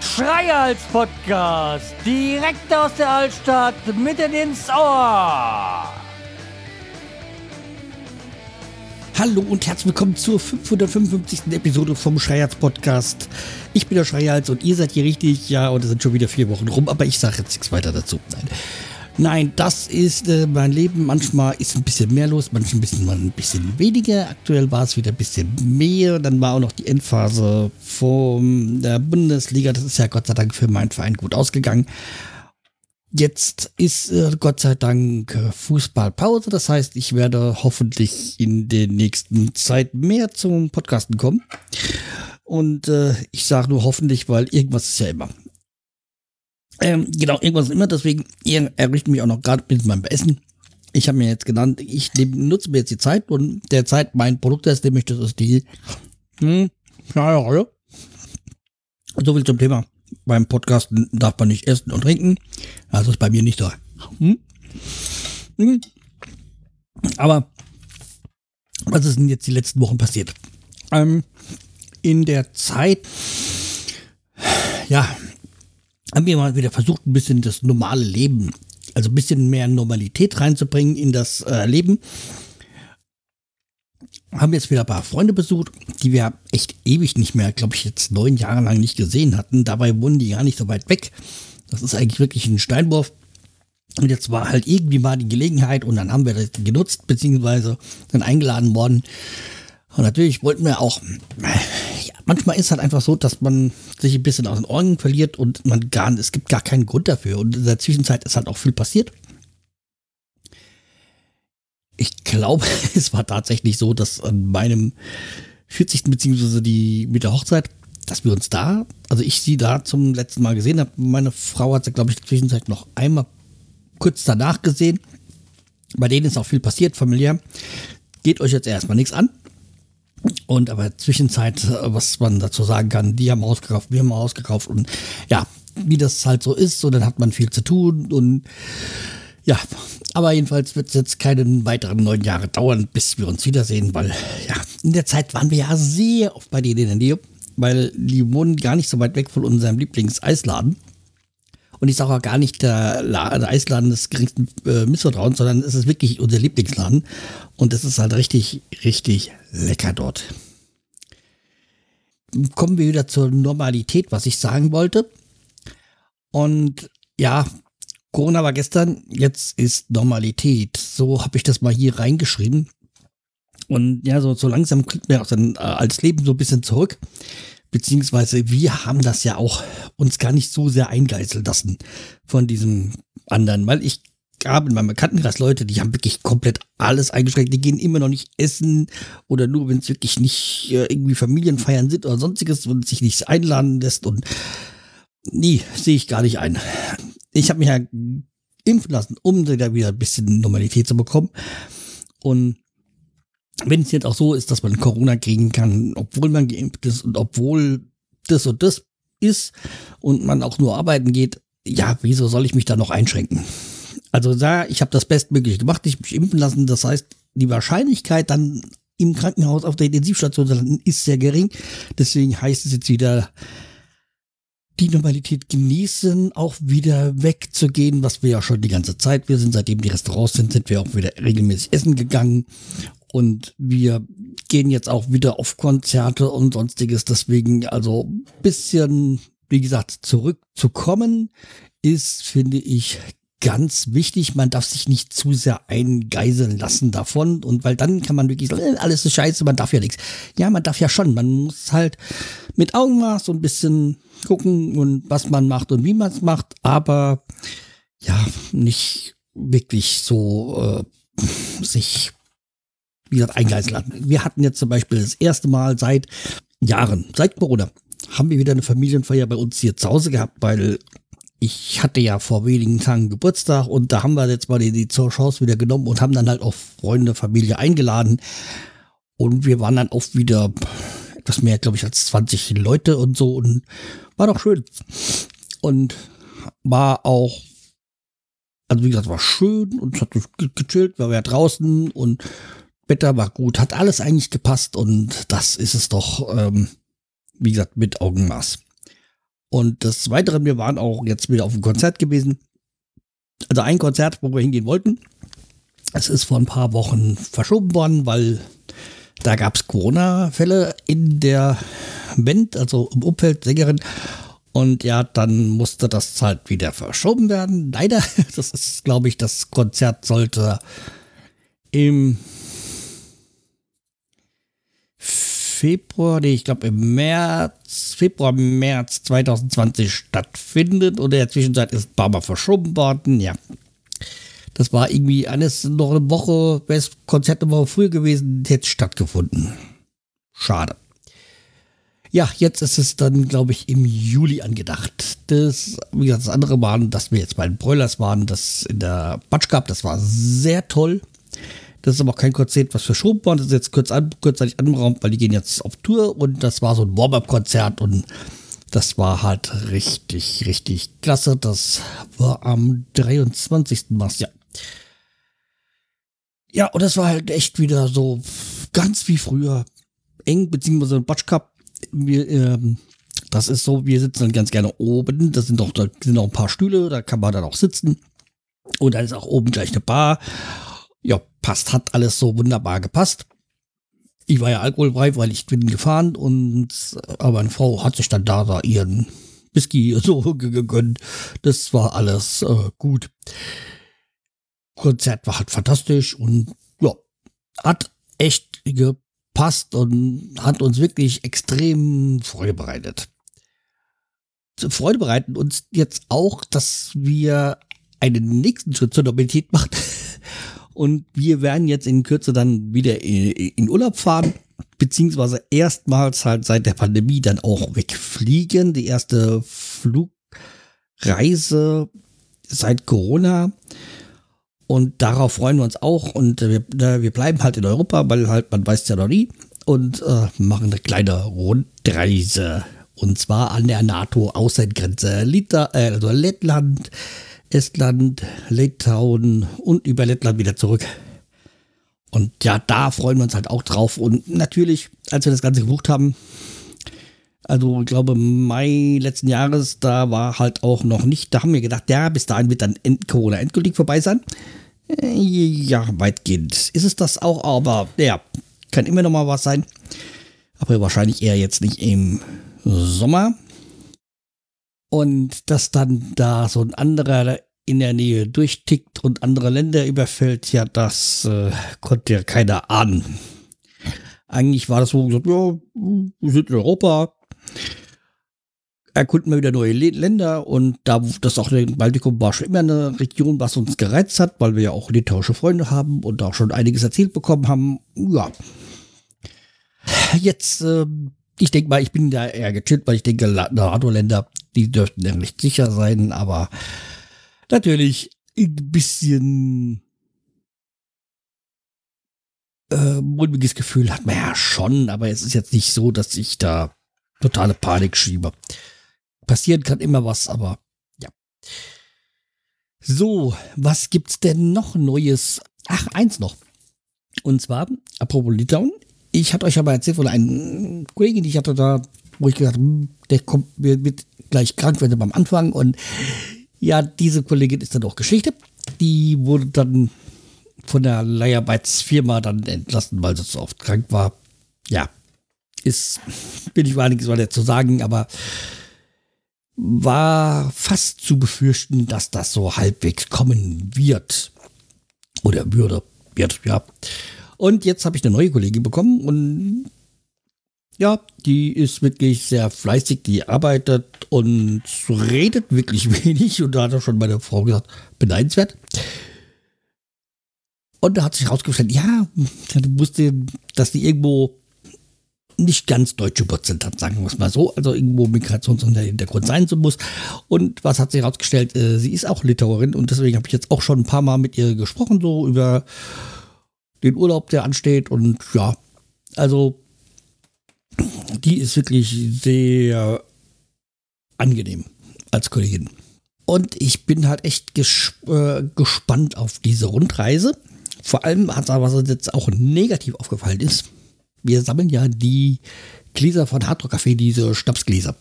Schreihals Podcast, direkt aus der Altstadt, mitten ins Ohr. Hallo und herzlich willkommen zur 555. Episode vom Schreihals Podcast. Ich bin der Schreihals und ihr seid hier richtig, ja, und es sind schon wieder vier Wochen rum, aber ich sage jetzt nichts weiter dazu. Nein. Nein, das ist äh, mein Leben. Manchmal ist ein bisschen mehr los, manchmal ein bisschen, ein bisschen weniger. Aktuell war es wieder ein bisschen mehr. Dann war auch noch die Endphase von der Bundesliga. Das ist ja Gott sei Dank für meinen Verein gut ausgegangen. Jetzt ist äh, Gott sei Dank äh, Fußballpause. Das heißt, ich werde hoffentlich in der nächsten Zeit mehr zum Podcasten kommen. Und äh, ich sage nur hoffentlich, weil irgendwas ist ja immer. Ähm, genau, irgendwas immer, deswegen ihr errichtet mich auch noch gerade mit meinem Essen. Ich habe mir jetzt genannt, ich nutze mir jetzt die Zeit und der Zeit mein Produkt ist, nämlich das ist die hm, ja. So viel zum Thema. Beim Podcasten darf man nicht essen und trinken. Also ist bei mir nicht so. Hm? Hm. Aber was ist denn jetzt die letzten Wochen passiert? Ähm, in der Zeit, ja, haben wir mal wieder versucht, ein bisschen das normale Leben, also ein bisschen mehr Normalität reinzubringen in das äh, Leben. Haben jetzt wieder ein paar Freunde besucht, die wir echt ewig nicht mehr, glaube ich, jetzt neun Jahre lang nicht gesehen hatten. Dabei wohnen die gar nicht so weit weg. Das ist eigentlich wirklich ein Steinwurf. Und jetzt war halt irgendwie mal die Gelegenheit und dann haben wir das genutzt, beziehungsweise dann eingeladen worden. Und natürlich wollten wir auch, manchmal ist halt einfach so, dass man sich ein bisschen aus den Ohren verliert und man gar, es gibt gar keinen Grund dafür. Und in der Zwischenzeit ist halt auch viel passiert. Ich glaube, es war tatsächlich so, dass an meinem 40. beziehungsweise die mit der Hochzeit, dass wir uns da, also ich sie da zum letzten Mal gesehen habe. Meine Frau hat sie, glaube ich, in der Zwischenzeit noch einmal kurz danach gesehen. Bei denen ist auch viel passiert, familiär. Geht euch jetzt erstmal nichts an. Und aber Zwischenzeit, äh, was man dazu sagen kann, die haben ausgekauft, wir haben ausgekauft und ja, wie das halt so ist, so dann hat man viel zu tun und ja, aber jedenfalls wird es jetzt keine weiteren neun Jahre dauern, bis wir uns wiedersehen, weil ja, in der Zeit waren wir ja sehr oft bei denen in der Nähe, weil die wohnen gar nicht so weit weg von unserem Lieblingseisladen. Und ich sage auch gar nicht der, der Eisladen des geringsten äh, Missvertrauens, sondern es ist wirklich unser Lieblingsladen. Und es ist halt richtig, richtig lecker dort. Kommen wir wieder zur Normalität, was ich sagen wollte. Und ja, Corona war gestern, jetzt ist Normalität. So habe ich das mal hier reingeschrieben. Und ja, so, so langsam kriegt man auch dann äh, als Leben so ein bisschen zurück. Beziehungsweise wir haben das ja auch uns gar nicht so sehr eingeißeln lassen von diesem anderen, weil ich habe in meinem Bekanntenkreis Leute, die haben wirklich komplett alles eingeschränkt. Die gehen immer noch nicht essen oder nur, wenn es wirklich nicht äh, irgendwie Familienfeiern sind oder sonstiges und sich nichts einladen lässt. Und nee, sehe ich gar nicht ein. Ich habe mich ja impfen lassen, um da wieder ein bisschen Normalität zu bekommen. Und wenn es jetzt auch so ist, dass man Corona kriegen kann, obwohl man geimpft ist und obwohl das und das ist und man auch nur arbeiten geht, ja, wieso soll ich mich da noch einschränken? Also da, ich habe das bestmöglich gemacht, ich mich impfen lassen. Das heißt, die Wahrscheinlichkeit dann im Krankenhaus auf der Intensivstation zu landen, ist sehr gering. Deswegen heißt es jetzt wieder, die Normalität genießen, auch wieder wegzugehen, was wir ja schon die ganze Zeit. Wir sind, seitdem die Restaurants sind, sind wir auch wieder regelmäßig essen gegangen. Und wir gehen jetzt auch wieder auf Konzerte und sonstiges. Deswegen, also bisschen, wie gesagt, zurückzukommen ist, finde ich, ganz wichtig. Man darf sich nicht zu sehr eingeiseln lassen davon. Und weil dann kann man wirklich sagen, äh, alles ist scheiße, man darf ja nichts. Ja, man darf ja schon. Man muss halt mit Augenmaß so ein bisschen gucken und was man macht und wie man es macht. Aber ja, nicht wirklich so äh, sich wie gesagt, eingeiseln lassen. Wir hatten jetzt zum Beispiel das erste Mal seit Jahren, seit Corona, haben wir wieder eine Familienfeier bei uns hier zu Hause gehabt, weil ich hatte ja vor wenigen Tagen Geburtstag und da haben wir jetzt mal die, die Chance wieder genommen und haben dann halt auch Freunde, Familie eingeladen. Und wir waren dann auch wieder etwas mehr, glaube ich, als 20 Leute und so und war doch schön. Und war auch Also wie gesagt, war schön und hat gechillt, wir waren ja draußen und Wetter war gut, hat alles eigentlich gepasst und das ist es doch, ähm, wie gesagt, mit Augenmaß. Und des Weiteren, wir waren auch jetzt wieder auf einem Konzert gewesen. Also ein Konzert, wo wir hingehen wollten. Es ist vor ein paar Wochen verschoben worden, weil da gab es Corona-Fälle in der Band, also im Umfeld Sängerin. Und ja, dann musste das halt wieder verschoben werden. Leider, das ist, glaube ich, das Konzert sollte im Februar, nee, ich glaube im März, Februar, März 2020 stattfindet. Und in der Zwischenzeit ist Mal verschoben worden. Ja, das war irgendwie alles noch eine Woche, wäre das Konzert eine Woche früher gewesen, hätte stattgefunden. Schade. Ja, jetzt ist es dann, glaube ich, im Juli angedacht. Das, wie gesagt, das andere waren, dass wir jetzt bei den Broilers waren, das in der Batsch gab, das war sehr toll. Das ist aber auch kein Konzert, was verschoben worden. Das ist jetzt kurz an, kurzzeitig anberaumt, weil die gehen jetzt auf Tour und das war so ein Warm-Up-Konzert und das war halt richtig, richtig klasse. Das war am 23. März, ja. Ja, und das war halt echt wieder so ganz wie früher. Eng, beziehungsweise ein Batsch Cup wir, ähm, das ist so, wir sitzen dann ganz gerne oben. Das sind doch, da sind noch ein paar Stühle, da kann man dann auch sitzen. Und da ist auch oben gleich eine Bar. Ja, passt, hat alles so wunderbar gepasst. Ich war ja alkoholfrei, weil ich bin gefahren und aber meine Frau hat sich dann da, da ihren Whisky so gegönnt. Das war alles äh, gut. Konzert war halt fantastisch und ja, hat echt passt und hat uns wirklich extrem Freude bereitet. Freude bereiten uns jetzt auch, dass wir einen nächsten Schritt zur Normalität machen. Und wir werden jetzt in Kürze dann wieder in Urlaub fahren, beziehungsweise erstmals halt seit der Pandemie dann auch wegfliegen. Die erste Flugreise seit Corona. Und darauf freuen wir uns auch. Und wir, wir bleiben halt in Europa, weil halt, man weiß ja noch nie. Und äh, machen eine kleine Rundreise. Und zwar an der NATO-Außengrenze. Äh, also Lettland, Estland, Litauen und über Lettland wieder zurück. Und ja, da freuen wir uns halt auch drauf. Und natürlich, als wir das Ganze gebucht haben, also ich glaube Mai letzten Jahres, da war halt auch noch nicht, da haben wir gedacht, ja, bis dahin wird dann Corona endgültig vorbei sein. Ja, weitgehend ist es das auch, aber ja, kann immer noch mal was sein. Aber wahrscheinlich eher jetzt nicht im Sommer. Und dass dann da so ein anderer in der Nähe durchtickt und andere Länder überfällt, ja, das äh, konnte ja keiner ahnen. Eigentlich war das so gesagt, ja, wir sind in Europa, erkunden wir wieder neue Länder und da das auch der Baltikum war schon immer eine Region, was uns gereizt hat, weil wir ja auch litauische Freunde haben und auch schon einiges erzählt bekommen haben. Ja. Jetzt, äh, ich denke mal, ich bin da eher gechillt, weil ich denke, NATO-Länder, die dürften ja nicht sicher sein, aber natürlich ein bisschen äh, mulmiges Gefühl hat man ja schon, aber es ist jetzt nicht so, dass ich da totale Panik schiebe passieren kann immer was, aber ja. So, was gibt's denn noch Neues? Ach, eins noch. Und zwar, apropos Litauen, ich hatte euch aber erzählt von einem Kollegen, die ich hatte da, wo ich gedacht hm, der kommt, wird gleich krank, wenn er beim Anfang. Und ja, diese Kollegin ist dann auch Geschichte. Die wurde dann von der Leiharbeitsfirma dann entlassen, weil sie so oft krank war. Ja, ist, bin ich wahrlich, soll zu sagen, aber war fast zu befürchten, dass das so halbwegs kommen wird. Oder würde, wird, ja. Und jetzt habe ich eine neue Kollegin bekommen und ja, die ist wirklich sehr fleißig, die arbeitet und redet wirklich wenig. Und da hat auch schon meine Frau gesagt, beneidenswert. Und da hat sich herausgestellt, ja, du wusste, dass die irgendwo nicht ganz deutsche Wurzeln hat, sagen wir es mal so. Also irgendwo Migrationshintergrund sein muss. Und was hat sie herausgestellt? Äh, sie ist auch Litauerin und deswegen habe ich jetzt auch schon ein paar Mal mit ihr gesprochen, so über den Urlaub, der ansteht. Und ja, also die ist wirklich sehr angenehm als Kollegin. Und ich bin halt echt ges äh, gespannt auf diese Rundreise. Vor allem hat was uns jetzt auch negativ aufgefallen ist. Wir sammeln ja die Gläser von Hardrock Café, diese Schnapsgläser.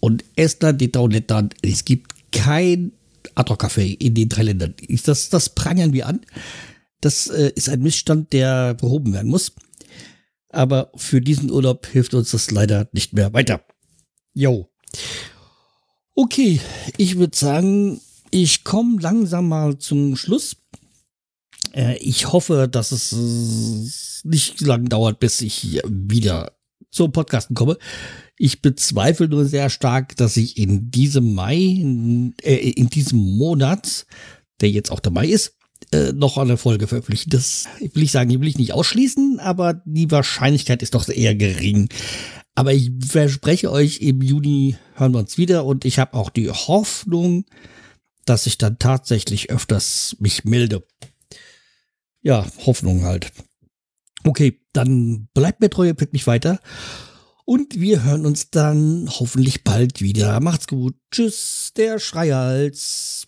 Und Estland, Litauen, Lettland, es gibt kein Hardrock Café in den drei Ländern. Das, das prangern wir an. Das äh, ist ein Missstand, der behoben werden muss. Aber für diesen Urlaub hilft uns das leider nicht mehr weiter. Jo. Okay, ich würde sagen, ich komme langsam mal zum Schluss. Äh, ich hoffe, dass es äh, nicht lang dauert, bis ich wieder zum Podcasten komme. Ich bezweifle nur sehr stark, dass ich in diesem Mai, äh, in diesem Monat, der jetzt auch der Mai ist, äh, noch eine Folge veröffentlichen. Das will ich sagen, die will ich nicht ausschließen, aber die Wahrscheinlichkeit ist doch eher gering. Aber ich verspreche euch, im Juni hören wir uns wieder und ich habe auch die Hoffnung, dass ich dann tatsächlich öfters mich melde. Ja, Hoffnung halt. Okay, dann bleibt mir treu, pickt mich weiter. Und wir hören uns dann hoffentlich bald wieder. Macht's gut. Tschüss, der Schreihals.